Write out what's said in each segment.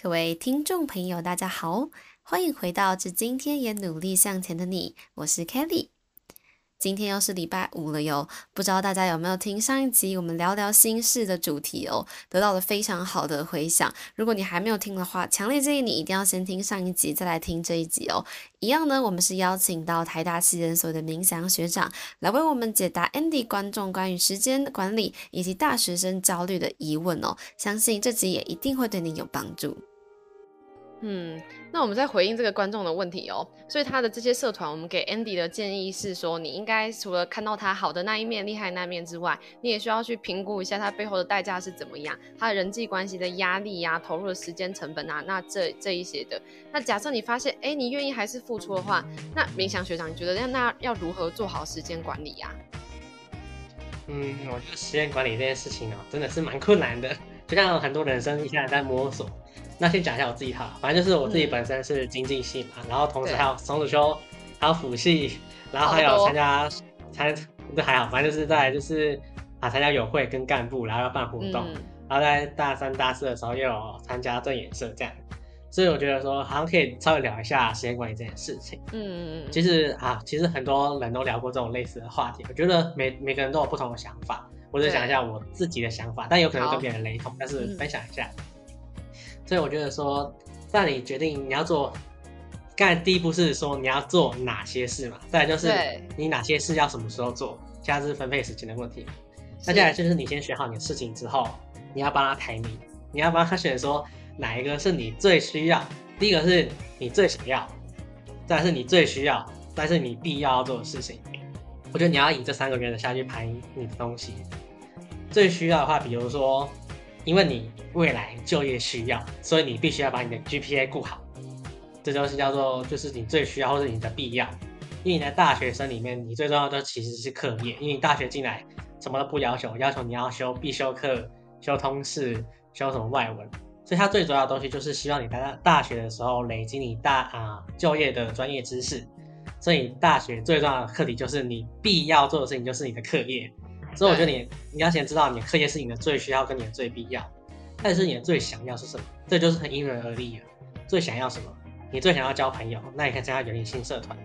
各位听众朋友，大家好，欢迎回到《至今天也努力向前的你》，我是 Kelly。今天又是礼拜五了哟，不知道大家有没有听上一集我们聊聊心事的主题哦，得到了非常好的回响。如果你还没有听的话，强烈建议你一定要先听上一集，再来听这一集哦。一样呢，我们是邀请到台大系人所的明祥学长来为我们解答 Andy 观众关于时间管理以及大学生焦虑的疑问哦。相信这集也一定会对你有帮助。嗯，那我们再回应这个观众的问题哦。所以他的这些社团，我们给 Andy 的建议是说，你应该除了看到他好的那一面、厉害那一面之外，你也需要去评估一下他背后的代价是怎么样，他的人际关系的压力呀、投入的时间成本啊，那这这一些的。那假设你发现，哎，你愿意还是付出的话，那明祥学长，你觉得那那要如何做好时间管理呀？嗯，我觉得时间管理这件事情哦，真的是蛮困难的，就像很多人生一下在摸索。那先讲一下我自己哈，反正就是我自己本身是经济系嘛，然后同时还有双主修，还有辅系，然后还有参加参，这还好，反正就是在就是啊参加友会跟干部，然后要办活动，然后在大三大四的时候又有参加正演社这样，所以我觉得说好像可以稍微聊一下时间管理这件事情。嗯嗯嗯。其实啊，其实很多人都聊过这种类似的话题，我觉得每每个人都有不同的想法，我就想一下我自己的想法，但有可能跟别人雷同，但是分享一下。所以我觉得说，在你决定你要做，刚才第一步是说你要做哪些事嘛，再来就是你哪些事要什么时候做，加之分配时间的问题。那接下来就是你先选好你的事情之后，你要帮他排名，你要帮他选说哪一个是你最需要，第一个是你最想要，再是你最需要，再是你必要要做的事情。我觉得你要以这三个原则下去排你的东西。最需要的话，比如说。因为你未来就业需要，所以你必须要把你的 GPA 顾好，这就是叫做就是你最需要或者你的必要。因为你在大学生里面，你最重要的其实是课业，因为你大学进来什么都不要求，要求你要修必修课、修通识、修什么外文，所以它最主要的东西就是希望你在大学的时候累积你大啊就业的专业知识。所以大学最重要的课题就是你必要做的事情就是你的课业。所以我觉得你你要先知道你的课业是你的最需要跟你的最必要，但是你的最想要是什么？这就是很因人而异了。最想要什么？你最想要交朋友，那你可以参加园林性社团；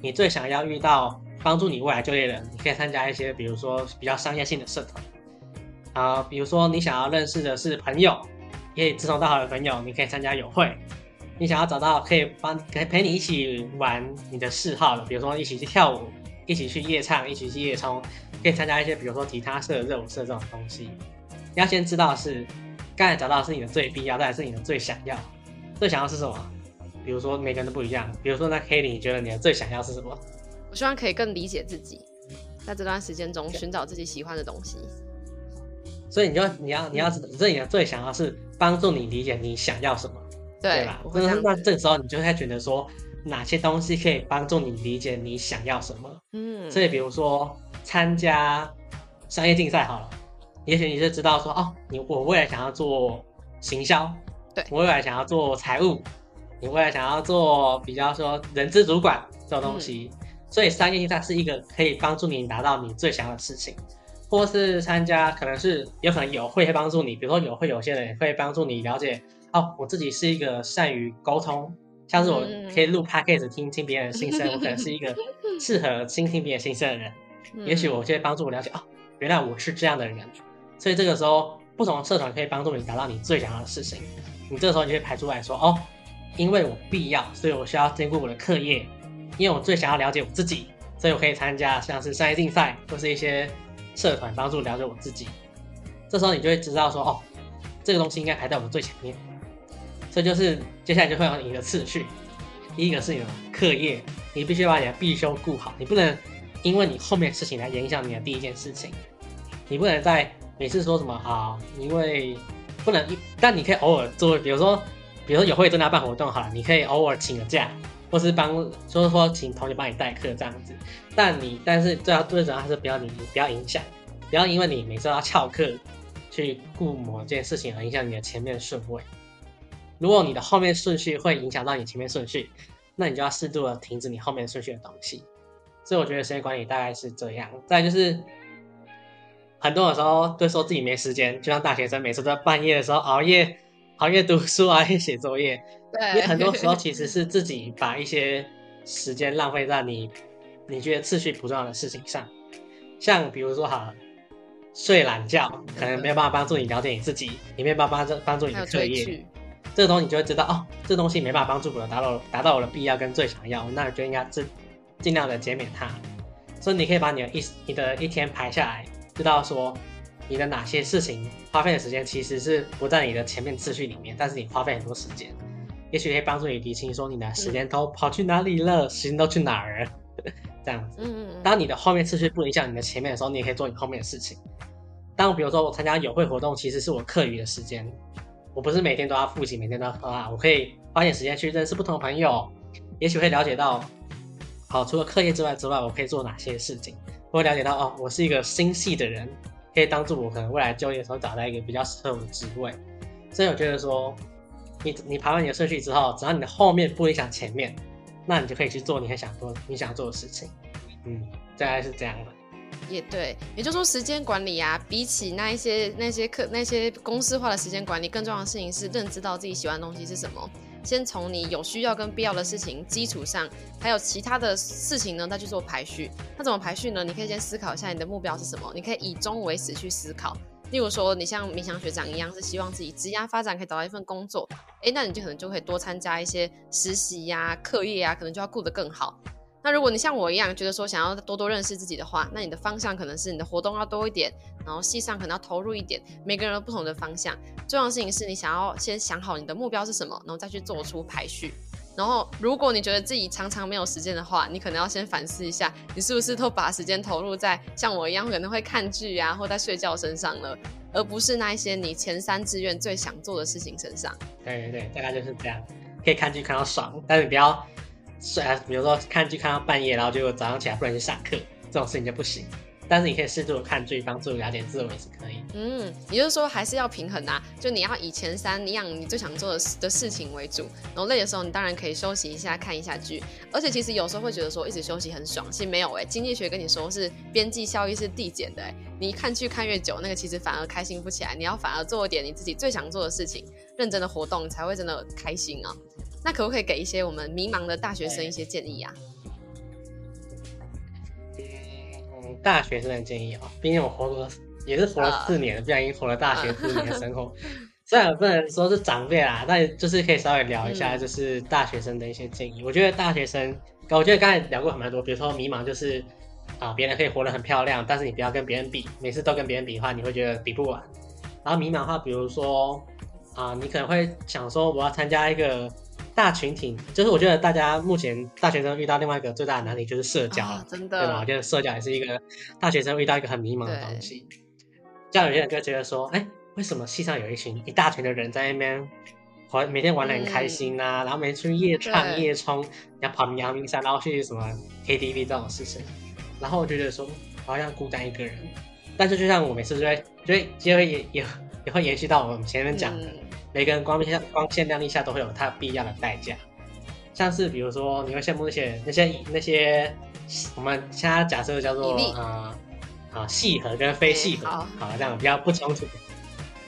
你最想要遇到帮助你未来就业的人，你可以参加一些比如说比较商业性的社团。啊，比如说你想要认识的是朋友，可以志同道合的朋友，你可以参加友会。你想要找到可以帮可以陪你一起玩你的嗜好的，比如说一起去跳舞。一起去夜唱，一起去夜冲，可以参加一些，比如说吉他社、热舞社这种东西。你要先知道是，刚才找到是你的最必要，再是你的最想要。最想要是什么？比如说每个人都不一样。比如说那 Kelly，你觉得你的最想要是什么？我希望可以更理解自己，在这段时间中寻找自己喜欢的东西。所以你就你要你要知道，你的最想要是帮助你理解你想要什么，对吧？那那这个时候你就会觉得说。哪些东西可以帮助你理解你想要什么？嗯，所以比如说参加商业竞赛好了，也许你就知道说哦，你我未来想要做行销，对我未来想要做财务，你未来想要做比较说人资主管这种东西，所以商业竞赛是一个可以帮助你达到你最想要的事情，或是参加可能是有可能有会帮助你，比如说有会有些人会帮助你了解哦，我自己是一个善于沟通。像是我可以录 podcast 听听别人的心声，我可能是一个 适合倾听别人心声的人。也许我就会帮助我了解哦，原来我是这样的人。所以这个时候，不同的社团可以帮助你达到你最想要的事情。你这个时候你就会排出来说哦，因为我必要，所以我需要兼顾我的课业。因为我最想要了解我自己，所以我可以参加像是商业竞赛或是一些社团，帮助了解我自己。这时候你就会知道说哦，这个东西应该排在我们最前面。这就是接下来就会有你的次序，第一个是你的课业，你必须把你的必修顾好，你不能因为你后面事情来影响你的第一件事情，你不能在每次说什么啊，因为不能，但你可以偶尔做，比如说，比如说有会正在办活动好了，你可以偶尔请个假，或是帮，就是说请同学帮你代课这样子，但你但是最要最主要还是不要你不要影响，不要因为你每次要翘课去顾某件事情而影响你的前面顺位。如果你的后面顺序会影响到你前面顺序，那你就要适度的停止你后面顺序的东西。所以我觉得时间管理大概是这样。再就是，很多的时候都说自己没时间，就像大学生每次在半夜的时候熬夜熬夜读书啊，熬夜写作业。对，因为很多时候其实是自己把一些时间浪费在你你觉得次序不重要的事情上，像比如说哈，睡懒觉可能没有办法帮助你了解你自己，也没有办法帮助帮助你的课业。这个东西你就会知道哦，这东西没办法帮助我达到达到我的必要跟最想要，那就应该尽尽量的减免它。所以你可以把你的一你的一天排下来，知道说你的哪些事情花费的时间其实是不在你的前面次序里面，但是你花费很多时间，也许可以帮助你理清说你的时间都跑去哪里了，时间都去哪儿了，这样子。嗯嗯。当你的后面次序不影响你的前面的时候，你也可以做你后面的事情。当比如说我参加友会活动，其实是我课余的时间。我不是每天都要复习，每天都要喝啊，我可以花点时间去认识不同的朋友，也许会了解到，好，除了课业之外之外，我可以做哪些事情，会了解到哦，我是一个心细的人，可以帮助我可能未来就业的时候找到一个比较适合我的职位。所以我觉得说，你你排完你的顺序之后，只要你的后面不影响前面，那你就可以去做你很想做你想做的事情。嗯，大概是这样的。也对，也就是说，时间管理啊，比起那一些那些课那些公式化的时间管理，更重要的事情是认知到自己喜欢的东西是什么。先从你有需要跟必要的事情基础上，还有其他的事情呢，再去做排序。那怎么排序呢？你可以先思考一下你的目标是什么，你可以以终为始去思考。例如说，你像明祥学长一样，是希望自己职业发展可以找到一份工作，诶，那你就可能就可以多参加一些实习呀、课业啊，可能就要顾得更好。那如果你像我一样觉得说想要多多认识自己的话，那你的方向可能是你的活动要多一点，然后戏上可能要投入一点。每个人都不同的方向，重要的事情是你想要先想好你的目标是什么，然后再去做出排序。然后如果你觉得自己常常没有时间的话，你可能要先反思一下，你是不是都把时间投入在像我一样可能会看剧啊或在睡觉身上了，而不是那一些你前三志愿最想做的事情身上。对对对，大概就是这样，可以看剧看到爽，但是不要。睡啊，比如说看剧看到半夜，然后结果早上起来不能去上课，这种事情就不行。但是你可以适度看剧，帮助了解自我也是可以。嗯，也就是说还是要平衡啊，就你要以前三一样你最想做的的事情为主，然后累的时候你当然可以休息一下，看一下剧。而且其实有时候会觉得说一直休息很爽，其实没有哎，经济学跟你说是边际效益是递减的哎，你看剧看越久，那个其实反而开心不起来，你要反而做一点你自己最想做的事情，认真的活动才会真的开心啊。那可不可以给一些我们迷茫的大学生一些建议啊？嗯，大学生的建议啊，毕竟我活了也是活了四年，不然已经活了大学四年的生活。虽然不能说是长辈啦，但就是可以稍微聊一下，就是大学生的一些建议。我觉得大学生，我觉得刚才聊过很蛮多，比如说迷茫，就是啊，别人可以活得很漂亮，但是你不要跟别人比，每次都跟别人比的话，你会觉得比不完。然后迷茫的话，比如说啊，你可能会想说，我要参加一个。大群体就是我觉得大家目前大学生遇到另外一个最大的难题就是社交了，真的，对吧？我觉得社交也是一个大学生遇到一个很迷茫的东西。像有些人就觉得说，哎，为什么系上有一群一大群的人在那边玩，每天玩的很开心呐，然后每天去夜唱夜冲，然后跑阳明山，然后去什么 KTV 这种事情，然后我觉得说好像孤单一个人。但是就像我每次就会，就会就会也也也会延续到我们前面讲的。每个人光线光鲜亮丽下都会有他必要的代价，像是比如说你会羡慕那些那些那些我们现在假设叫做啊啊细核跟非细核，好这样比较不冲突，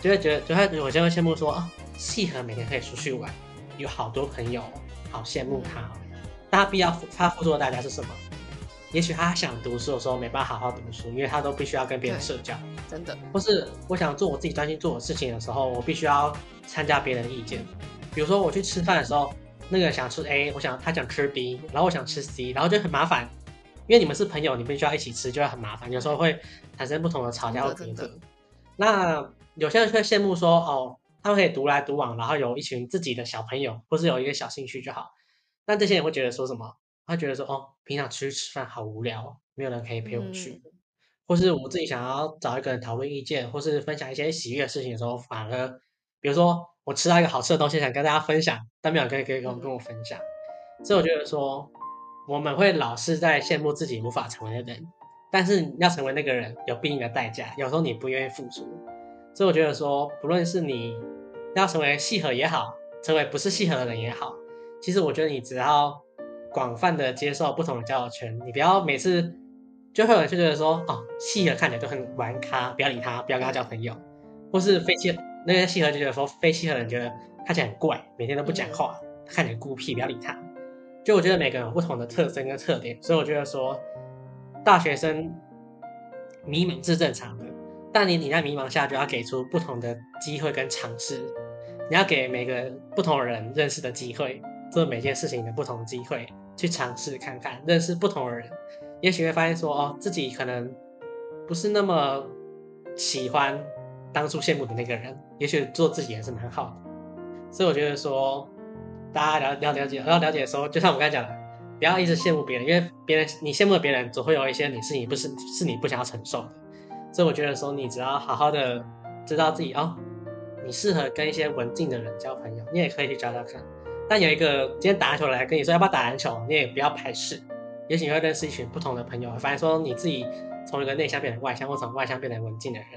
就会觉得就会我就会羡慕说啊细核每天可以出去玩，有好多朋友，好羡慕他，但他必要他付出的代价是什么？也许他想读书的时候没办法好好读书，因为他都必须要跟别人社交，真的。或是我想做我自己专心做的事情的时候，我必须要参加别人的意见。比如说我去吃饭的时候，那个想吃 A，我想他想吃 B，然后我想吃 C，然后就很麻烦，因为你们是朋友，你必须要一起吃，就会很麻烦，有时候会产生不同的吵架和争执。那有些人会羡慕说，哦，他们可以独来独往，然后有一群自己的小朋友，或是有一个小兴趣就好。但这些人会觉得说什么？他觉得说哦，平常出去吃饭好无聊，没有人可以陪我去，或是我自己想要找一个人讨论意见，或是分享一些喜悦的事情的时候，反而比如说我吃到一个好吃的东西，想跟大家分享，但没有人可以跟我跟我分享。所以我觉得说，我们会老是在羡慕自己无法成为的人，但是要成为那个人有必应的代价，有时候你不愿意付出。所以我觉得说，不论是你要成为契合也好，成为不是契合的人也好，其实我觉得你只要。广泛的接受不同的交友圈，你不要每次就会有人就觉得说，哦，契合看起来就很玩咖，不要理他，不要跟他交朋友，或是非契那些契合就觉得说非契合的人觉得看起来很怪，每天都不讲话，看起来孤僻，不要理他。就我觉得每个人有不同的特征跟特点，所以我觉得说大学生迷茫是正常的，但你你在迷茫下就要给出不同的机会跟尝试，你要给每个不同的人认识的机会，做每件事情的不同机会去尝试看看，认识不同的人，也许会发现说哦自己可能不是那么喜欢当初羡慕的那个人，也许做自己也是蛮好的，所以我觉得说。大家了了了解，要了解的时候，就像我刚才讲的，不要一直羡慕别人，因为别人你羡慕别人，总会有一些你是你不是是你不想要承受的。所以我觉得说，你只要好好的知道自己哦，你适合跟一些文静的人交朋友，你也可以去找找看。但有一个今天打篮球来跟你说要不要打篮球，你也不要排斥，也许你会认识一群不同的朋友，反正说你自己从一个内向变成外向，或从外向变成文静的人。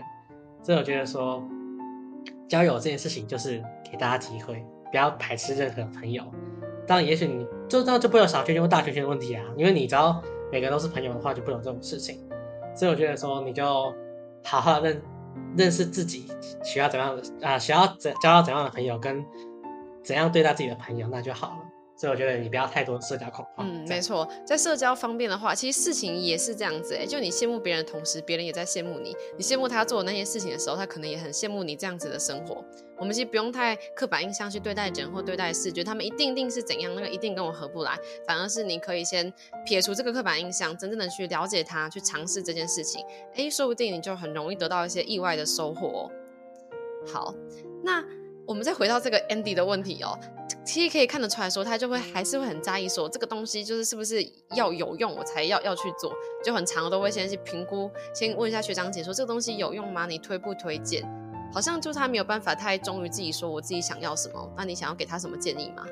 所以我觉得说，交友这件事情就是给大家机会。不要排斥任何朋友，当然，也许你就这样就不会有小圈圈或大圈圈的问题啊，因为你只要每个人都是朋友的话，就不有这种事情。所以我觉得说，你就好好认认识自己，需要怎样的啊，需要怎交到怎样的朋友，跟怎样对待自己的朋友，那就好了。所以我觉得你不要太多社交恐慌。嗯，没错，在社交方面的话，其实事情也是这样子哎，就你羡慕别人的同时，别人也在羡慕你。你羡慕他做的那些事情的时候，他可能也很羡慕你这样子的生活。我们其实不用太刻板印象去对待人或对待事，觉得他们一定定是怎样，那个一定跟我合不来。反而是你可以先撇除这个刻板印象，真正的去了解他，去尝试这件事情。哎，说不定你就很容易得到一些意外的收获。哦好，那。我们再回到这个 Andy 的问题哦，其实可以看得出来说，他就会还是会很在意说这个东西就是是不是要有用我才要要去做，就很长都会先去评估，先问一下学长姐说这个东西有用吗？你推不推荐？好像就他没有办法太忠于自己说我自己想要什么，那你想要给他什么建议吗？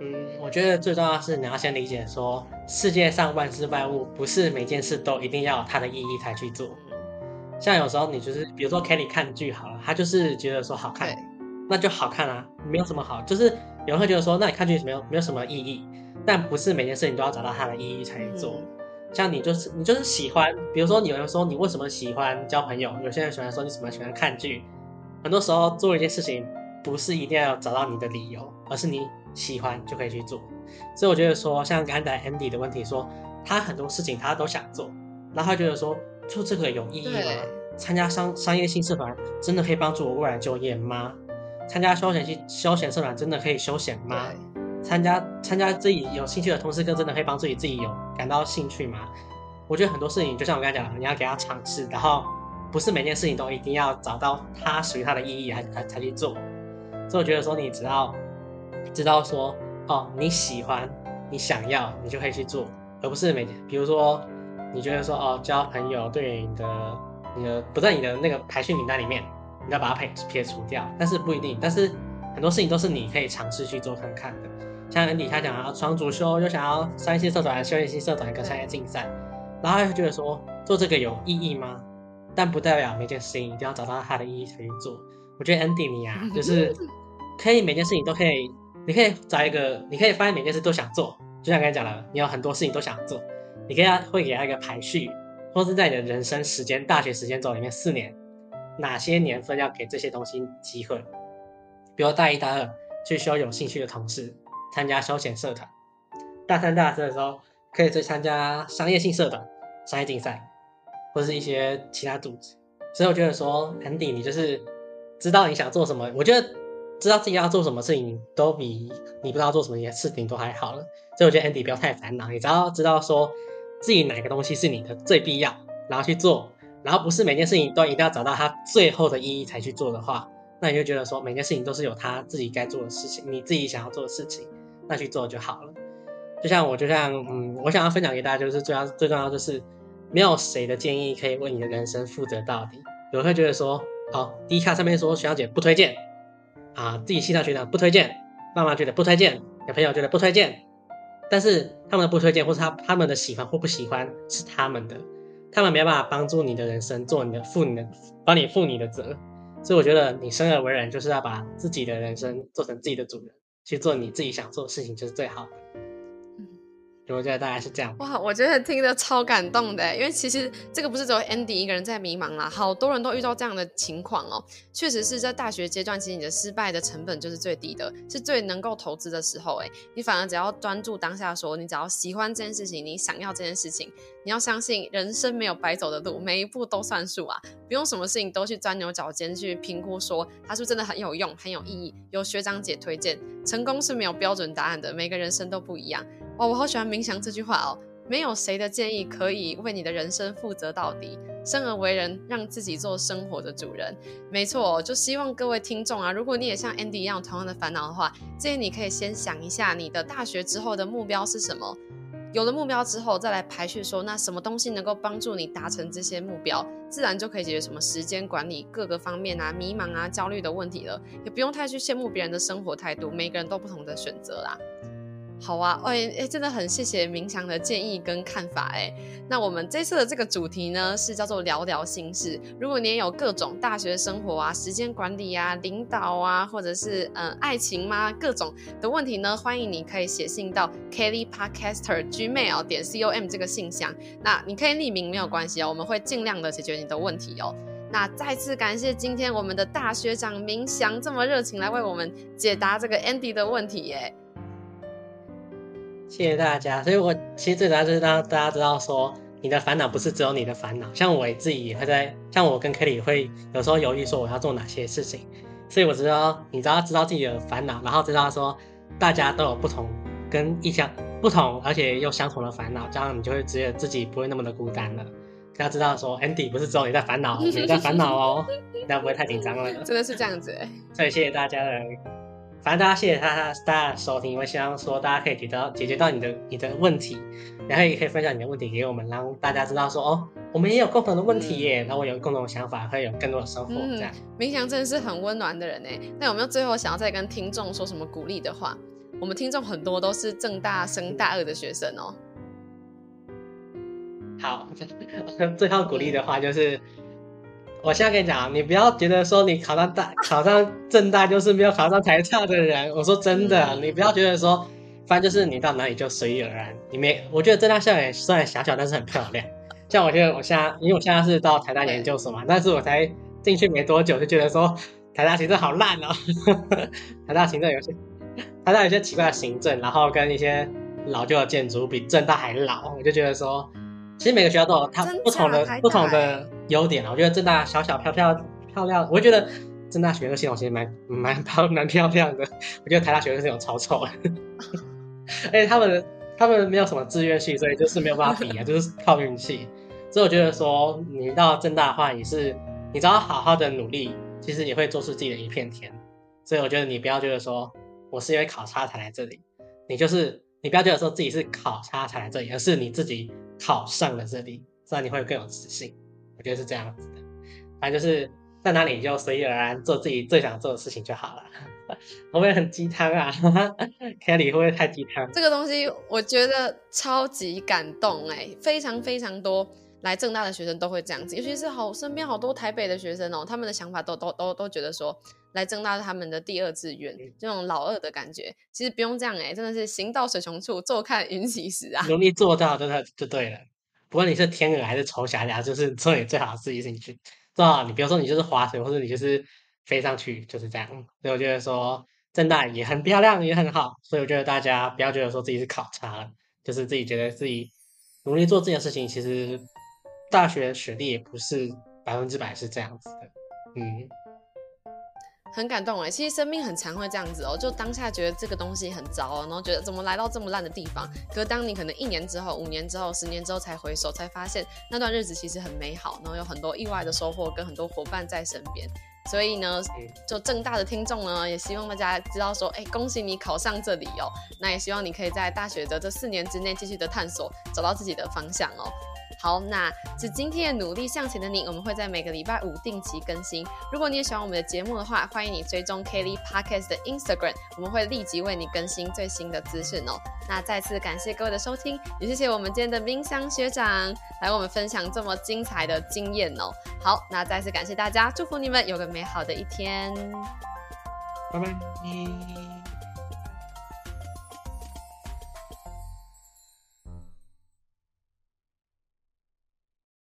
嗯，我觉得最重要是你要先理解说，世界上万事万物不是每件事都一定要有它的意义才去做。像有时候你就是，比如说 Kelly 看剧好了，他就是觉得说好看，那就好看啊，没有什么好。就是有人会觉得说，那你看剧没有没有什么意义，但不是每件事情都要找到它的意义才做。像你就是你就是喜欢，比如说有人说你为什么喜欢交朋友，有些人喜欢说你什么喜欢看剧，很多时候做一件事情不是一定要找到你的理由，而是你喜欢就可以去做。所以我觉得说，像刚才 Andy 的问题说，他很多事情他都想做，然后他觉得说。做这个有意义吗？参加商商业性社团真的可以帮助我未来就业吗？参加休闲性休闲社团真的可以休闲吗？参加参加自己有兴趣的同事，更真的可以帮助你自己有感到兴趣吗？我觉得很多事情就像我刚才讲的，你要给他尝试，然后不是每件事情都一定要找到它属于它的意义还才才去做。所以我觉得说，你只要知道说哦，你喜欢，你想要，你就可以去做，而不是每比如说。你觉得说哦，交朋友对你的你的不在你的那个排序名单里面，你要把它撇撇除掉，但是不一定。但是很多事情都是你可以尝试去做看看的。像底下讲啊双主修，又想要商业社团、休闲性社团跟商业竞赛，然后又觉得说做这个有意义吗？但不代表每件事情一定要找到它的意义才去做。我觉得 Andy 你啊，就是 可以每件事情都可以，你可以找一个，你可以发现每件事都想做，就像刚才讲了，你有很多事情都想做。你给他会给他一个排序，或是在你的人生时间、大学时间轴里面四年，哪些年份要给这些东西机会？比如大一、大二去修有兴趣的同事，参加休闲社团；大三、大四的时候可以去参加商业性社团、商业竞赛，或是一些其他组织。所以我觉得说，Andy，你就是知道你想做什么，我觉得知道自己要做什么事情，都比你不知道做什么事情都还好了。所以我觉得 Andy 不要太烦恼，你只要知道说。自己哪个东西是你的最必要，然后去做，然后不是每件事情都一定要找到它最后的意义才去做的话，那你就觉得说每件事情都是有他自己该做的事情，你自己想要做的事情，那去做就好了。就像我，就像嗯，我想要分享给大家，就是最要最重要就是，没有谁的建议可以为你的人生负责到底。有人会觉得说，好，第一卡上面说学长姐不推荐，啊，自己系上学长不推荐，爸妈觉得不推荐，有朋友觉得不推荐。但是他们不推荐，或是他他们的喜欢或不喜欢是他们的，他们没办法帮助你的人生做你的负你的帮你负你的责，所以我觉得你生而为人就是要把自己的人生做成自己的主人，去做你自己想做的事情就是最好的。我觉得大概是这样。哇，我觉得听得超感动的，因为其实这个不是只有 Andy 一个人在迷茫啦，好多人都遇到这样的情况哦。确实是在大学阶段，其实你的失败的成本就是最低的，是最能够投资的时候。哎，你反而只要专注当下，说你只要喜欢这件事情，你想要这件事情，你要相信人生没有白走的路，每一步都算数啊！不用什么事情都去钻牛角尖去评估，说它是真的很有用、很有意义。有学长姐推荐，成功是没有标准答案的，每个人生都不一样。我好喜欢冥想这句话哦！没有谁的建议可以为你的人生负责到底。生而为人，让自己做生活的主人。没错，就希望各位听众啊，如果你也像 Andy 一样同样的烦恼的话，建议你可以先想一下你的大学之后的目标是什么。有了目标之后，再来排序说，那什么东西能够帮助你达成这些目标，自然就可以解决什么时间管理各个方面啊、迷茫啊、焦虑的问题了。也不用太去羡慕别人的生活态度，每个人都不同的选择啦。好啊，哎哎，真的很谢谢明祥的建议跟看法哎。那我们这次的这个主题呢，是叫做聊聊心事。如果你也有各种大学生活啊、时间管理啊、领导啊，或者是嗯爱情吗各种的问题呢，欢迎你可以写信到 Kelly Podcaster Gmail 点 com 这个信箱。那你可以匿名没有关系哦，我们会尽量的解决你的问题哦。那再次感谢今天我们的大学长明祥这么热情来为我们解答这个 Andy 的问题耶。谢谢大家，所以我其实最主要就是让大家知道说，你的烦恼不是只有你的烦恼。像我自己也会在，像我跟 Kelly 会有时候犹豫说我要做哪些事情，所以我知道，你只要知道自己的烦恼，然后知道说大家都有不同跟意向不同，而且又相同的烦恼，这样你就会觉得自己不会那么的孤单了。大家知道说，Andy 不是只有你在烦恼，你在烦恼哦，大家不会太紧张了。真的是这样子，所以谢谢大家的。反正大家谢谢他大家收听，因为希望说大家可以解到解决到你的你的问题，然后也可以分享你的问题给我们，让大家知道说哦，我们也有共同的问题耶，然后我有共同的想法，会有更多的收获。这样，明祥真的是很温暖的人哎。那有没有最后想要再跟听众说什么鼓励的话？我们听众很多都是正大升大二的学生哦。好，最后鼓励的话就是。我现在跟你讲，你不要觉得说你考上大 考上正大就是没有考上台大的人。我说真的，你不要觉得说，反正就是你到哪里就随遇而安。你没，我觉得正大校园虽然狭小，但是很漂亮。像我觉得我现在，因为我现在是到台大研究所嘛，但是我才进去没多久，就觉得说台大行政好烂哦。台大行政有些，台大有些奇怪的行政，然后跟一些老旧的建筑比正大还老，我就觉得说。其实每个学校都有它不同的不同的优点啊。我觉得正大小小漂漂漂亮，我觉得正大学科系统其实蛮蛮漂蛮漂亮的。我觉得台大学科系统超丑，而且他们他们没有什么志愿系，所以就是没有办法比啊，就是靠运气。所以我觉得说你到正大的话，也是你只要好好的努力，其实也会做出自己的一片天。所以我觉得你不要觉得说我是因为考差才来这里，你就是你不要觉得说自己是考差才来这里，而是你自己。考上了这里，这样你会更有自信。我觉得是这样子的，反正就是在哪里就随遇而安，做自己最想做的事情就好了。会不会很鸡汤啊？Kelly 会不会太鸡汤？这个东西我觉得超级感动哎，非常非常多来正大的学生都会这样子，尤其是好身边好多台北的学生哦，他们的想法都都都都觉得说来正大是他们的第二志愿，这种老二的感觉。其实不用这样哎，真的是行到水穷处，坐看云起时啊。努力做到，真的就对了。不管你是天鹅还是丑小鸭，就是做你最好的自己兴趣。做好你，比如说你就是划水，或者你就是飞上去，就是这样。所以我觉得说正大也很漂亮，也很好。所以我觉得大家不要觉得说自己是考察了，就是自己觉得自己努力做这件事情，其实大学学历也不是百分之百是这样子的。嗯。很感动哎，其实生命很常会这样子哦，就当下觉得这个东西很糟，然后觉得怎么来到这么烂的地方。可是当你可能一年之后、五年之后、十年之后才回首，才发现那段日子其实很美好，然后有很多意外的收获，跟很多伙伴在身边。所以呢，就正大的听众呢，也希望大家知道说，哎，恭喜你考上这里哦。那也希望你可以在大学的这四年之内继续的探索，找到自己的方向哦。好，那是今天的努力向前的你，我们会在每个礼拜五定期更新。如果你也喜欢我们的节目的话，欢迎你追踪 Kelly Podcast 的 Instagram，我们会立即为你更新最新的资讯哦。那再次感谢各位的收听，也谢谢我们今天的冰箱学长来我们分享这么精彩的经验哦。好，那再次感谢大家，祝福你们有个美好的一天，拜拜。